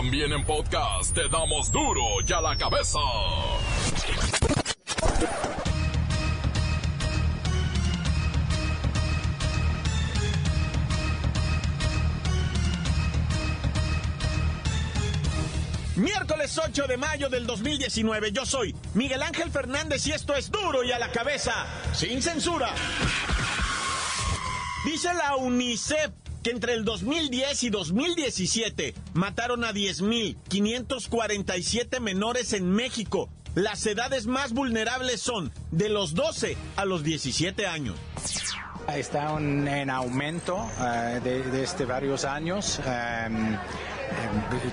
También en podcast te damos duro y a la cabeza. Miércoles 8 de mayo del 2019, yo soy Miguel Ángel Fernández y esto es duro y a la cabeza, sin censura. Dice la UNICEF que entre el 2010 y 2017 mataron a 10.547 menores en México. Las edades más vulnerables son de los 12 a los 17 años. Está en aumento uh, de, de este varios años. Um,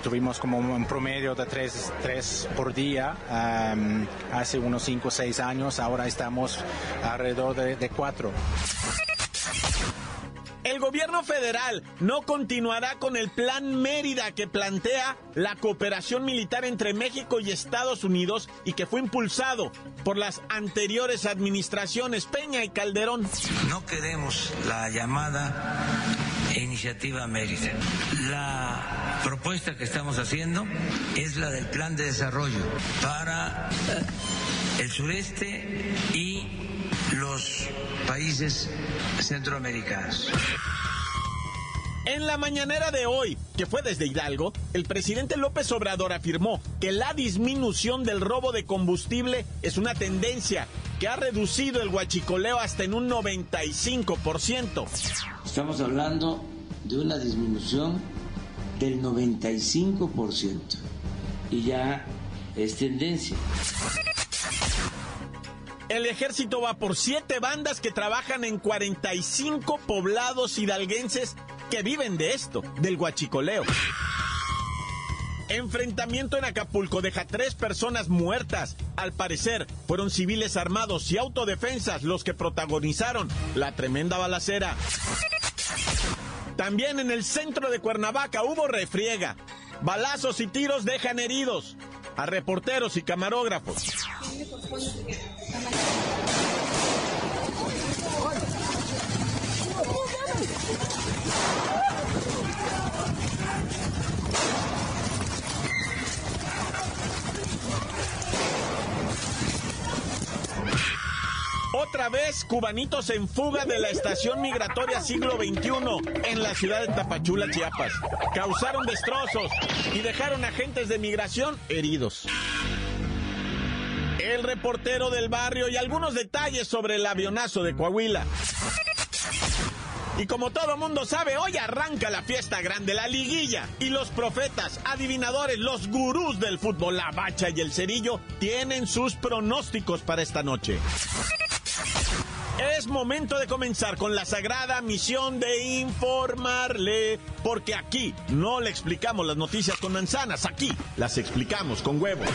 tuvimos como un promedio de tres, tres por día um, hace unos 5 o 6 años, ahora estamos alrededor de, de 4. El gobierno federal no continuará con el plan Mérida que plantea la cooperación militar entre México y Estados Unidos y que fue impulsado por las anteriores administraciones Peña y Calderón. No queremos la llamada iniciativa Mérida. La propuesta que estamos haciendo es la del plan de desarrollo para el sureste y los países centroamericanos. En la mañanera de hoy, que fue desde Hidalgo, el presidente López Obrador afirmó que la disminución del robo de combustible es una tendencia que ha reducido el huachicoleo hasta en un 95%. Estamos hablando de una disminución del 95% y ya es tendencia. El ejército va por siete bandas que trabajan en 45 poblados hidalguenses que viven de esto, del guachicoleo. Enfrentamiento en Acapulco deja tres personas muertas. Al parecer, fueron civiles armados y autodefensas los que protagonizaron la tremenda balacera. También en el centro de Cuernavaca hubo refriega. Balazos y tiros dejan heridos a reporteros y camarógrafos. Otra vez, cubanitos en fuga de la estación migratoria siglo XXI en la ciudad de Tapachula, Chiapas. Causaron destrozos y dejaron agentes de migración heridos. El reportero del barrio y algunos detalles sobre el avionazo de Coahuila. Y como todo mundo sabe, hoy arranca la fiesta grande, la liguilla. Y los profetas, adivinadores, los gurús del fútbol, la bacha y el cerillo, tienen sus pronósticos para esta noche. Es momento de comenzar con la sagrada misión de informarle, porque aquí no le explicamos las noticias con manzanas, aquí las explicamos con huevos.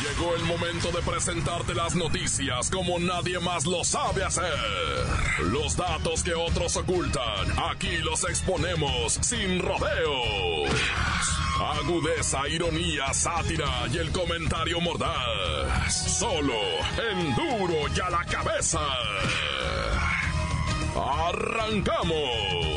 Llegó el momento de presentarte las noticias como nadie más lo sabe hacer. Los datos que otros ocultan, aquí los exponemos sin rodeos. Agudeza, ironía, sátira y el comentario mordaz. Solo en duro y a la cabeza. ¡Arrancamos!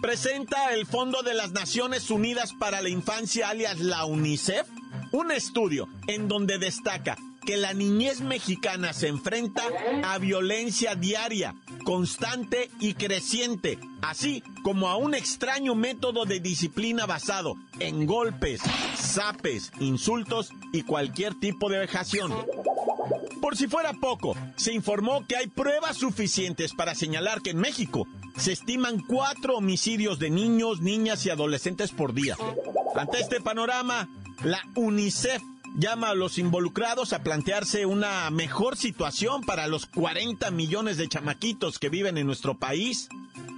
presenta el Fondo de las Naciones Unidas para la Infancia, alias la UNICEF, un estudio en donde destaca que la niñez mexicana se enfrenta a violencia diaria, constante y creciente, así como a un extraño método de disciplina basado en golpes, zapes, insultos y cualquier tipo de vejación. Por si fuera poco, se informó que hay pruebas suficientes para señalar que en México se estiman cuatro homicidios de niños, niñas y adolescentes por día. Ante este panorama, la UNICEF llama a los involucrados a plantearse una mejor situación para los 40 millones de chamaquitos que viven en nuestro país.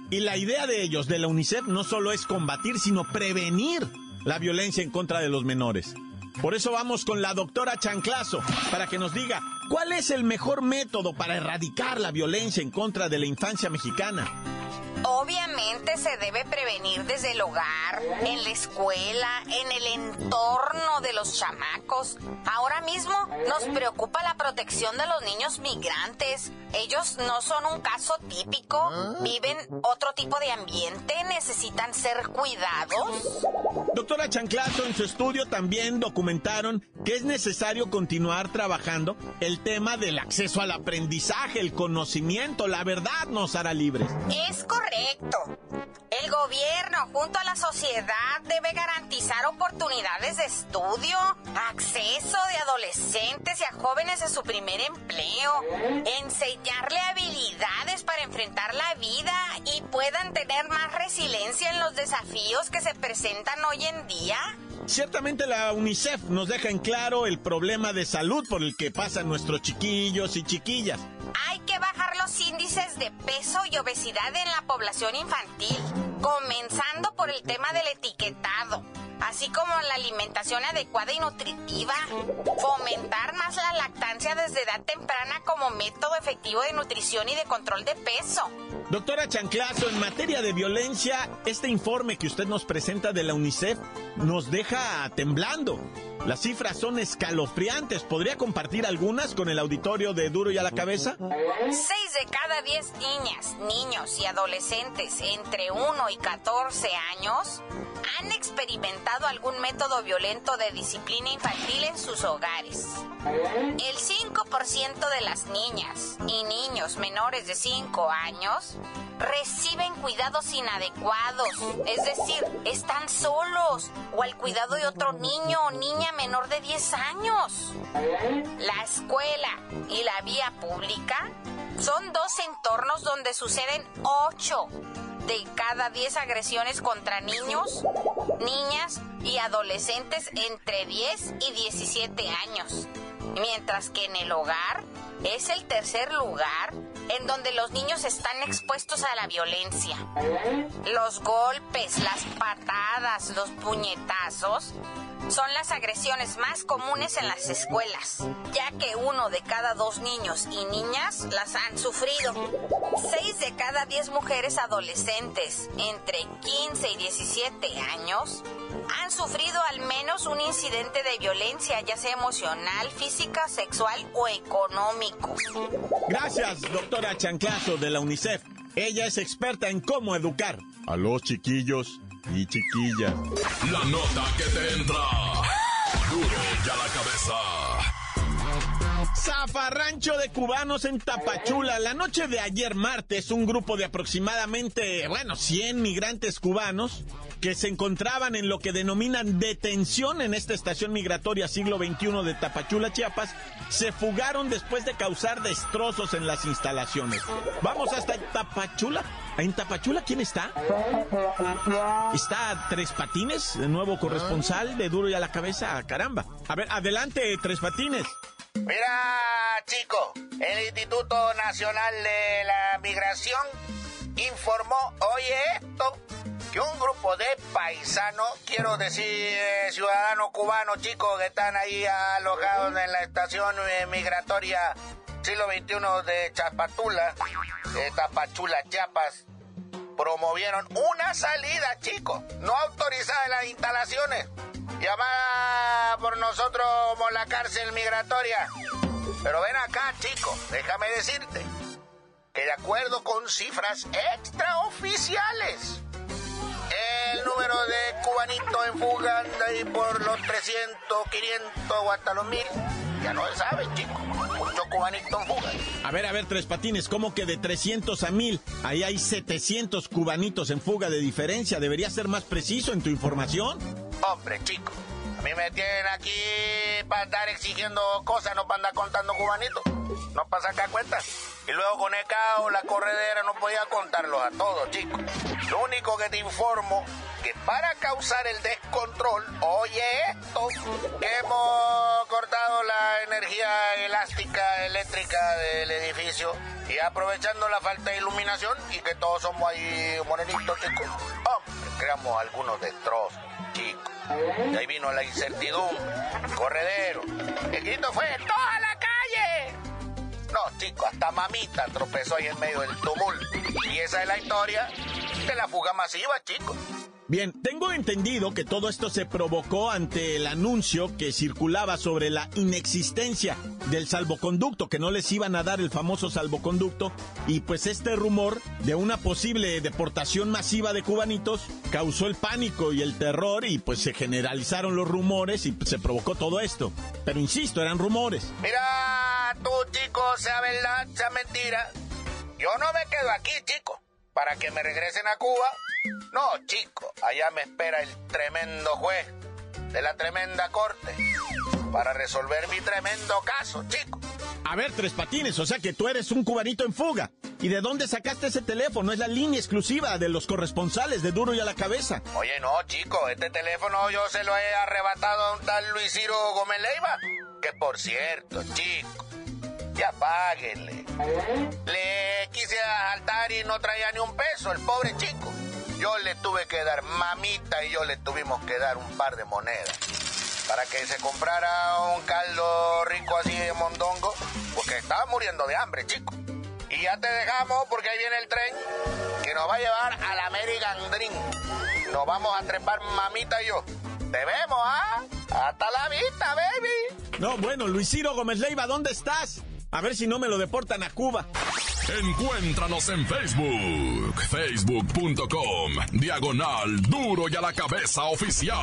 Y la idea de ellos, de la UNICEF, no solo es combatir, sino prevenir la violencia en contra de los menores. Por eso vamos con la doctora Chanclazo, para que nos diga cuál es el mejor método para erradicar la violencia en contra de la infancia mexicana. Obviamente se debe prevenir desde el hogar, en la escuela, en el entorno de los chamacos. Ahora mismo nos preocupa la protección de los niños migrantes. Ellos no son un caso típico, viven otro tipo de ambiente, necesitan ser cuidados. Doctora Chanclazo, en su estudio también documentaron que es necesario continuar trabajando el tema del acceso al aprendizaje, el conocimiento, la verdad nos hará libres. Es correcto. El gobierno junto a la sociedad debe garantizar oportunidades de estudio, acceso de adolescentes y a jóvenes a su primer empleo, enseñarle habilidades para enfrentar la vida y puedan tener más resiliencia en los desafíos que se presentan hoy en día. Ciertamente la UNICEF nos deja en claro el problema de salud por el que pasan nuestros chiquillos y chiquillas. Hay que índices de peso y obesidad en la población infantil, comenzando por el tema del etiquetado así como la alimentación adecuada y nutritiva, fomentar más la lactancia desde edad temprana como método efectivo de nutrición y de control de peso. Doctora Chanclazo, en materia de violencia, este informe que usted nos presenta de la UNICEF nos deja temblando. Las cifras son escalofriantes. ¿Podría compartir algunas con el auditorio de Duro y a la Cabeza? Seis de cada diez niñas, niños y adolescentes entre 1 y 14 años han experimentado algún método violento de disciplina infantil en sus hogares. El 5% de las niñas y niños menores de 5 años reciben cuidados inadecuados, es decir, están solos o al cuidado de otro niño o niña menor de 10 años. La escuela y la vía pública son dos entornos donde suceden 8 de cada 10 agresiones contra niños, niñas y adolescentes entre 10 y 17 años. Mientras que en el hogar es el tercer lugar en donde los niños están expuestos a la violencia. Los golpes, las patadas, los puñetazos son las agresiones más comunes en las escuelas, ya que uno de cada dos niños y niñas las han sufrido. Seis de cada diez mujeres adolescentes entre 15 y 17 años han sufrido al menos un incidente de violencia, ya sea emocional, física, sexual o económico. Gracias, doctora Chanclazo de la UNICEF. Ella es experta en cómo educar a los chiquillos y chiquillas. La nota que te entra. Duro ya la cabeza. Zafarrancho de cubanos en Tapachula. La noche de ayer martes, un grupo de aproximadamente, bueno, 100 migrantes cubanos que se encontraban en lo que denominan detención en esta estación migratoria siglo XXI de Tapachula, Chiapas, se fugaron después de causar destrozos en las instalaciones. Vamos hasta Tapachula. ¿En Tapachula quién está? Está Tres Patines, de nuevo corresponsal de Duro y a la Cabeza. Caramba. A ver, adelante, Tres Patines. Mira, chico, el Instituto Nacional de la Migración informó hoy esto que un grupo de paisanos, quiero decir eh, ciudadanos cubanos, chicos, que están ahí alojados en la estación eh, migratoria siglo XXI de Chapatula, de Tapachula, Chiapas, promovieron una salida, chicos, no autorizada en las instalaciones, llamada por nosotros como la cárcel migratoria. Pero ven acá, chicos, déjame decirte que de acuerdo con cifras extraoficiales, el número de cubanitos en fuga anda ahí por los 300, 500 o hasta los 1000. Ya no se sabe, chicos. Muchos cubanitos en fuga. A ver, a ver, Tres Patines, ¿cómo que de 300 a 1000? Ahí hay 700 cubanitos en fuga de diferencia. ¿Debería ser más preciso en tu información? Hombre, chicos. Mí me tienen aquí para andar exigiendo cosas, no para andar contando cubanitos. No para sacar cuentas. Y luego con el caos, la corredera, no podía contarlos a todos, chicos. Lo único que te informo, que para causar el descontrol, oye esto, hemos cortado la energía elástica eléctrica del edificio y aprovechando la falta de iluminación y que todos somos ahí morenitos, chicos. Hombre, creamos algunos destrozos, Y ahí vino la incertidumbre, corredero. El grito fue, ¡toda la calle! No, chicos, hasta mamita tropezó ahí en medio del tumulto. Y esa es la historia de la fuga masiva, chicos. Bien, tengo entendido que todo esto se provocó ante el anuncio que circulaba sobre la inexistencia del salvoconducto, que no les iban a dar el famoso salvoconducto, y pues este rumor de una posible deportación masiva de cubanitos causó el pánico y el terror y pues se generalizaron los rumores y se provocó todo esto. Pero insisto, eran rumores. Mira, tú, chico, sea verdad, sea mentira. Yo no me quedo aquí, chico, para que me regresen a Cuba no, chico, allá me espera el tremendo juez de la tremenda corte para resolver mi tremendo caso, chico. A ver, Tres Patines, o sea que tú eres un cubanito en fuga. ¿Y de dónde sacaste ese teléfono? Es la línea exclusiva de los corresponsales de Duro y a la Cabeza. Oye, no, chico, este teléfono yo se lo he arrebatado a un tal Luis Ciro Gómez Leiva. Que por cierto, chico, ya páguenle. Le quise y no traía ni un peso, el pobre chico. Yo le tuve que dar, mamita y yo le tuvimos que dar un par de monedas para que se comprara un caldo rico así de mondongo, porque estaba muriendo de hambre, chico. Y ya te dejamos porque ahí viene el tren que nos va a llevar al American Dream. Nos vamos a trepar mamita y yo. Te vemos, ¿ah? Hasta la vista, baby. No, bueno, Luis Ciro Gómez Leiva, ¿dónde estás? A ver si no me lo deportan a Cuba. Encuéntranos en Facebook, facebook.com, diagonal duro y a la cabeza oficial.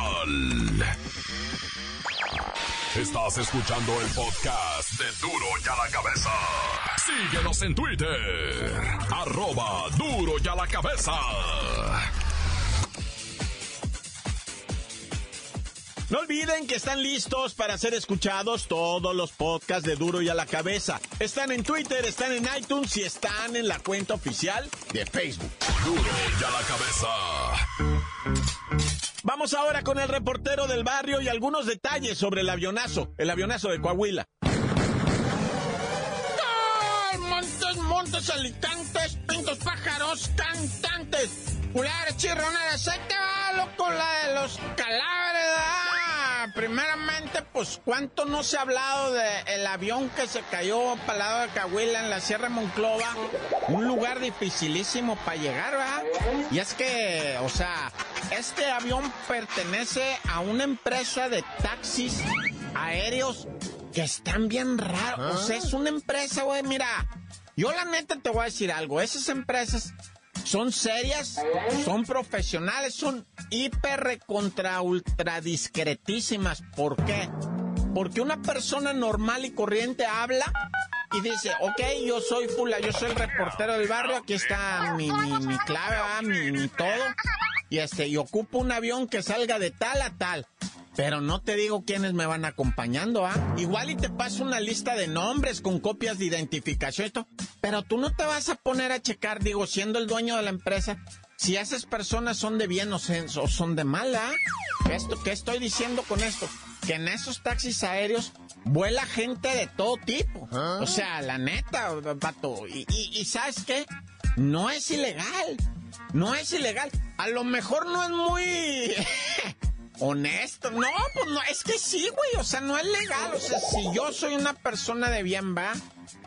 Estás escuchando el podcast de duro y a la cabeza. Síguenos en Twitter, arroba duro y a la cabeza. No olviden que están listos para ser escuchados todos los podcasts de Duro y a la Cabeza. Están en Twitter, están en iTunes y están en la cuenta oficial de Facebook. Duro y a la Cabeza. Vamos ahora con el reportero del barrio y algunos detalles sobre el avionazo, el avionazo de Coahuila. Montes, montes, alicantes, pintos, pájaros, cantantes, culares, chirrones, ahí te va, loco, la de los caláveres, primeramente, pues, ¿cuánto no se ha hablado del avión que se cayó para el lado de Cahuila en la Sierra Monclova? Un lugar dificilísimo para llegar, ¿verdad? Y es que, o sea, este avión pertenece a una empresa de taxis aéreos que están bien raros. O sea, es una empresa, güey, mira. Yo la neta te voy a decir algo. Esas empresas son serias, son profesionales, son hiper contra ultra discretísimas. ¿Por qué? Porque una persona normal y corriente habla y dice, ok, yo soy Fula, yo soy el reportero del barrio, aquí está mi, mi, clave, mi, mi todo. Y este, y ocupo un avión que salga de tal a tal. Pero no te digo quiénes me van acompañando, ¿ah? Igual y te paso una lista de nombres con copias de identificación, esto. Pero tú no te vas a poner a checar, digo, siendo el dueño de la empresa, si esas personas son de bien o son de mala. ¿Esto, ¿Qué estoy diciendo con esto? Que en esos taxis aéreos vuela gente de todo tipo. ¿Ah? O sea, la neta, vato. Y, y ¿sabes qué? No es ilegal. No es ilegal. A lo mejor no es muy... honesto. No, pues no, es que sí, güey, o sea, no es legal. O sea, si yo soy una persona de bien, va,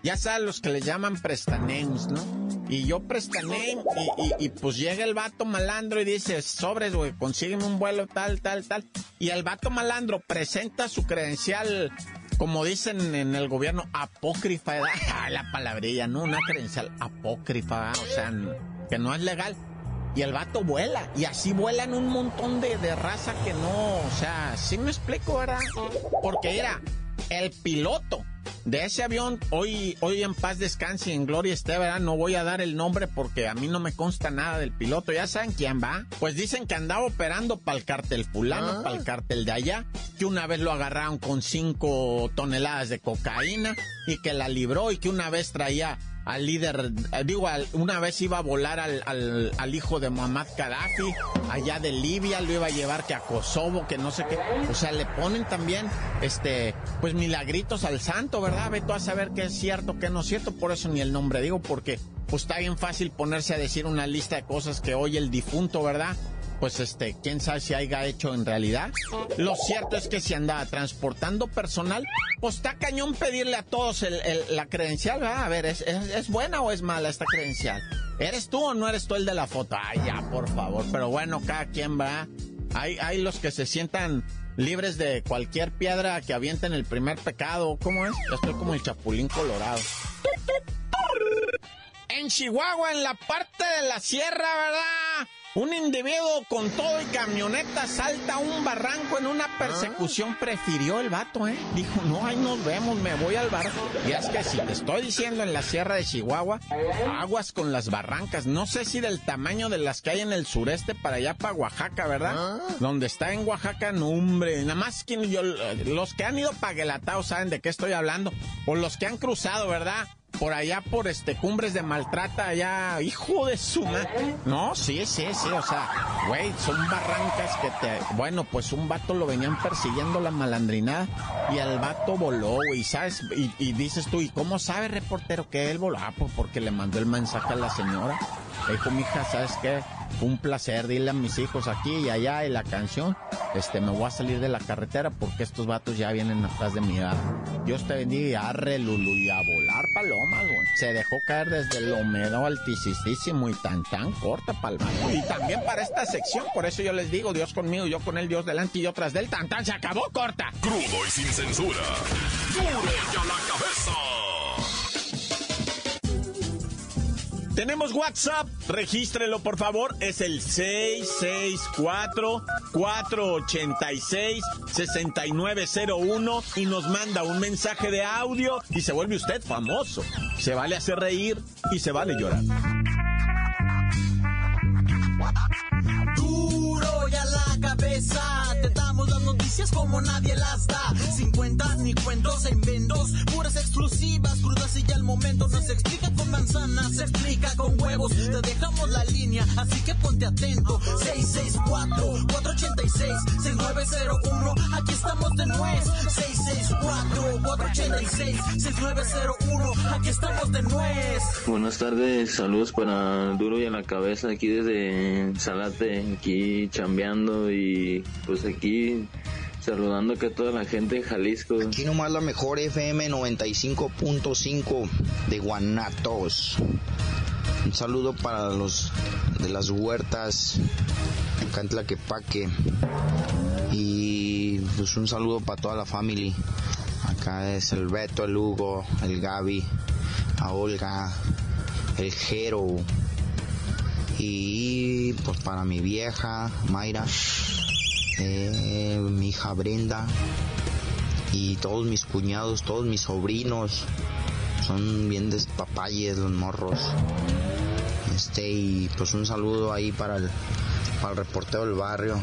ya sabes los que le llaman prestanems, ¿no? Y yo prestanem y, y, pues llega el vato malandro y dice, sobres, güey, consígueme un vuelo tal, tal, tal. Y el vato malandro presenta su credencial, como dicen en el gobierno, apócrifa, la palabrilla, ¿no? Una credencial apócrifa, o sea, que no es legal y el vato vuela. Y así vuelan un montón de, de raza que no, o sea, sí me explico, ¿verdad? Porque era el piloto de ese avión, hoy, hoy en paz descanse y en gloria esté, ¿verdad? No voy a dar el nombre porque a mí no me consta nada del piloto. ¿Ya saben quién va? Pues dicen que andaba operando para el cartel fulano, ah. para el cartel de allá, que una vez lo agarraron con cinco toneladas de cocaína y que la libró y que una vez traía al líder, eh, digo, una vez iba a volar al, al, hijo de Muhammad Gaddafi, allá de Libia, lo iba a llevar que a Kosovo, que no sé qué. O sea, le ponen también, este, pues milagritos al santo, ¿verdad? Ve a saber qué es cierto, qué no es cierto, por eso ni el nombre digo, porque pues está bien fácil ponerse a decir una lista de cosas que oye el difunto, ¿verdad? Pues este, quién sabe si haya hecho en realidad. Lo cierto es que si andaba transportando personal, pues está cañón pedirle a todos la credencial, ¿verdad? A ver, ¿es, ¿es, buena o es mala esta credencial? ¿Eres tú o no eres tú el de la foto? Ay, ya, por favor. Pero bueno, cada quien va. Hay, hay los que se sientan libres de cualquier piedra que avienten el primer pecado. ¿Cómo es? Yo estoy como el chapulín colorado. En Chihuahua, en la parte de la sierra, ¿verdad? Un individuo con todo y camioneta salta a un barranco en una persecución. Prefirió el vato, ¿eh? Dijo, no, ahí nos vemos, me voy al barco. Y es que si te estoy diciendo en la sierra de Chihuahua, aguas con las barrancas. No sé si del tamaño de las que hay en el sureste para allá, para Oaxaca, ¿verdad? Ah. Donde está en Oaxaca, no, hombre. Nada más que yo, los que han ido para Guelatao saben de qué estoy hablando. O los que han cruzado, ¿verdad? Por allá por este cumbres de maltrata allá, hijo de suma. No, sí, sí, sí, o sea, güey, son barrancas que te, bueno, pues un vato lo venían persiguiendo la malandrina y el vato voló, güey, ¿sabes? Y, dices tú, ¿y cómo sabe reportero que él voló? Ah, pues porque le mandó el mensaje a la señora. Dijo, mija, ¿sabes qué? un placer, dile a mis hijos aquí y allá y la canción, este, me voy a salir de la carretera porque estos vatos ya vienen atrás de mi edad. Dios te bendiga y arre Lulu y a Se dejó caer desde el húmedo altísimo y tan tan corta palma. Y también para esta sección, por eso yo les digo, Dios conmigo, yo con él, Dios delante y yo tras del tan tan se acabó corta. Crudo y sin censura. Duro ya la cabeza. Tenemos WhatsApp, regístrelo por favor, es el 664-486-6901 y nos manda un mensaje de audio y se vuelve usted famoso. Se vale hacer reír y se vale llorar. Noticias como nadie las da. Sin cuentas ni cuentos en vendos, puras exclusivas, crudas y ya el momento no se explica con manzanas, se explica con huevos. Te dejamos la línea, así que ponte atento. 664-486-6901, aquí estamos de nuez. 664-486-6901, aquí estamos de nuez. Buenas tardes, saludos para Duro y a la cabeza aquí desde Salate, aquí chambeando y pues aquí Saludando a toda la gente de Jalisco. Aquí nomás la mejor FM 95.5 de Guanatos. Un saludo para los de las huertas, acá en Tlaquepaque. Y pues un saludo para toda la familia. Acá es el Beto, el Hugo, el Gaby, a Olga, el Jero. Y pues para mi vieja, Mayra eh, mi hija Brenda y todos mis cuñados, todos mis sobrinos. Son bien despapalles los morros. Este, y pues un saludo ahí para el, para el reportero del barrio.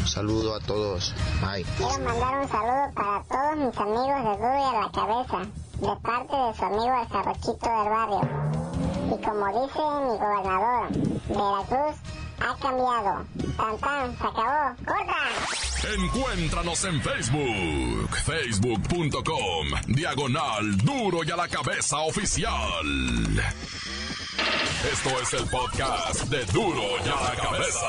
Un saludo a todos. Bye. Quiero mandar un saludo para todos mis amigos de y a la Cabeza, de parte de su amigo el Jarrochito del barrio. Y como dice mi gobernador, Veracruz ha cambiado. Tan tan, se acabó. ¡Corta! Encuéntranos en Facebook, facebook.com, diagonal duro y a la cabeza oficial. Esto es el podcast de duro y a la cabeza.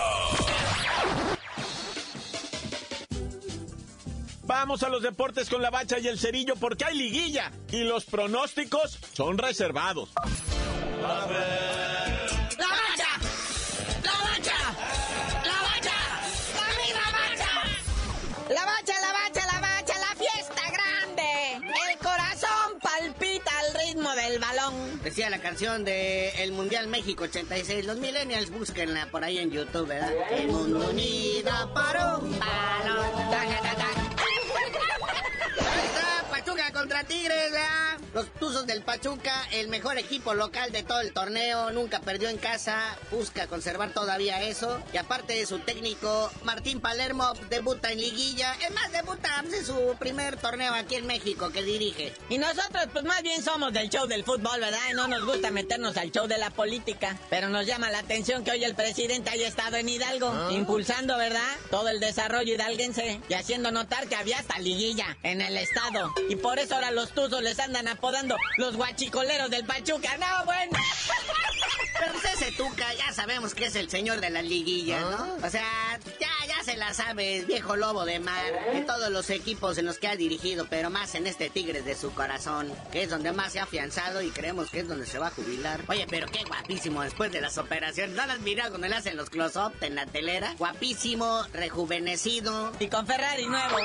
Vamos a los deportes con la bacha y el cerillo porque hay liguilla y los pronósticos son reservados. A ver. Decía la canción de El Mundial México 86. Los millennials, búsquenla por ahí en YouTube, ¿verdad? El mundo unida para un balón. Tigres, ¿verdad? Los Tuzos del Pachuca, el mejor equipo local de todo el torneo, nunca perdió en casa, busca conservar todavía eso. Y aparte de su técnico, Martín Palermo debuta en liguilla. Es más, debuta en su primer torneo aquí en México que dirige. Y nosotros, pues más bien somos del show del fútbol, ¿verdad? Y no nos gusta meternos al show de la política. Pero nos llama la atención que hoy el presidente haya estado en Hidalgo, ah. impulsando, ¿verdad? Todo el desarrollo hidalguense y haciendo notar que había hasta liguilla en el estado. Y por eso ahora los Tuzos les andan apodando los guachicoleros del Pachuca. No, bueno. Pero ese Tuca ya sabemos que es el señor de la liguilla, ¿no? O sea, ya se la sabe, viejo lobo de mar, en todos los equipos en los que ha dirigido, pero más en este Tigres de su corazón, que es donde más se ha afianzado y creemos que es donde se va a jubilar. Oye, pero qué guapísimo después de las operaciones. ¿No las mirado cuando le hacen los close-up en la telera? Guapísimo, rejuvenecido. Y con Ferrari nuevo.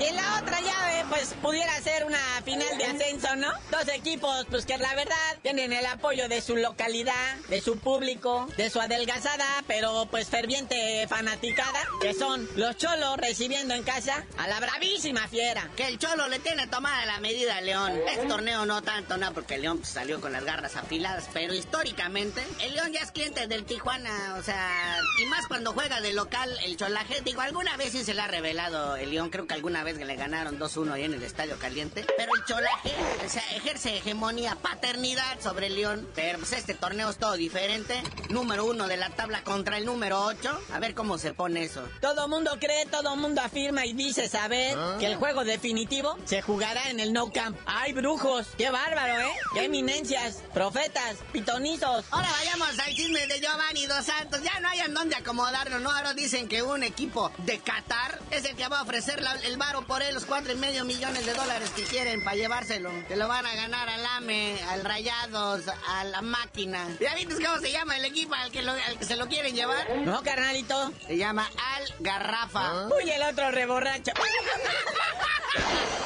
Y en la otra llave, pues pudiera ser una final de ascenso, ¿no? Dos equipos, pues que la verdad tienen el apoyo de su localidad, de su público, de su adelgazada, pero pues ferviente fanaticada, que son los cholos recibiendo en casa a la bravísima fiera. Que el cholo le tiene tomada la medida a León. Este torneo no tanto, no, porque León pues, salió con las garras afiladas, pero históricamente el León ya es cliente del Tijuana, o sea, y más cuando juega de local el cholaje. Digo, alguna vez sí se le ha revelado el León, creo que alguna vez que le ganaron 2-1 ahí en el Estadio Caliente, pero el cholaje, o sea, ejerce hegemonía, paternidad sobre el León, pero pues este torneo es todo diferente. Número uno de la tabla contra el número 8, a ver cómo se pone eso. Todo mundo cree, todo mundo afirma y dice saber que el juego definitivo se jugará en el No Camp. ¡Ay, brujos! ¡Qué bárbaro, eh! ¡Qué eminencias! ¡Profetas! ¡Pitonizos! Ahora vayamos al chisme de Giovanni Dos Santos. Ya no hay en dónde acomodarlo, ¿no? Ahora dicen que un equipo de Qatar es el que va a ofrecer la- el varo por él, los cuatro y medio millones de dólares que quieren para llevárselo. Que lo van a ganar al AME, al Rayados, a la máquina. ¿Ya viste cómo se llama el equipo al que, lo- al que se lo quieren llevar? No, carnalito. Se llama Al Garrafa. Uy, el otro reborracho.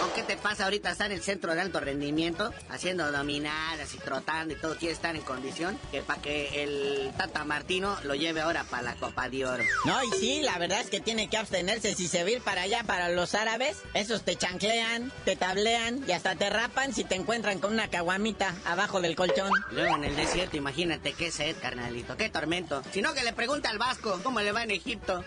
¿O qué te pasa ahorita? Está en el centro de alto rendimiento, haciendo dominadas y trotando y todo. Quiere estar en condición que para que el Tata Martino lo lleve ahora para la Copa de Oro. No, y sí, la verdad es que tiene que abstenerse si se va a ir para allá, para los árabes. Esos te chanclean, te tablean y hasta te rapan si te encuentran con una caguamita abajo del colchón. Luego en el desierto, imagínate qué sed, carnalito, qué tormento. Si no, que le pregunte al Vasco cómo le va en Egipto.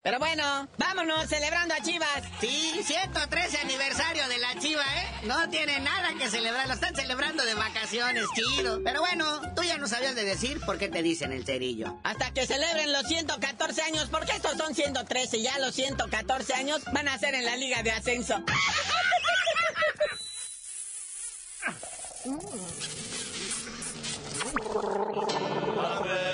Pero bueno, vámonos celebrando a Chivas. Sí, 113 aniversario de la Chiva, ¿eh? No tiene nada que celebrar, lo están celebrando de vacaciones, chido. Pero bueno, tú ya no sabías de decir por qué te dicen el cerillo. Hasta que celebren los 114 años, porque estos son 113, ya los 114 años van a ser en la Liga de Ascenso.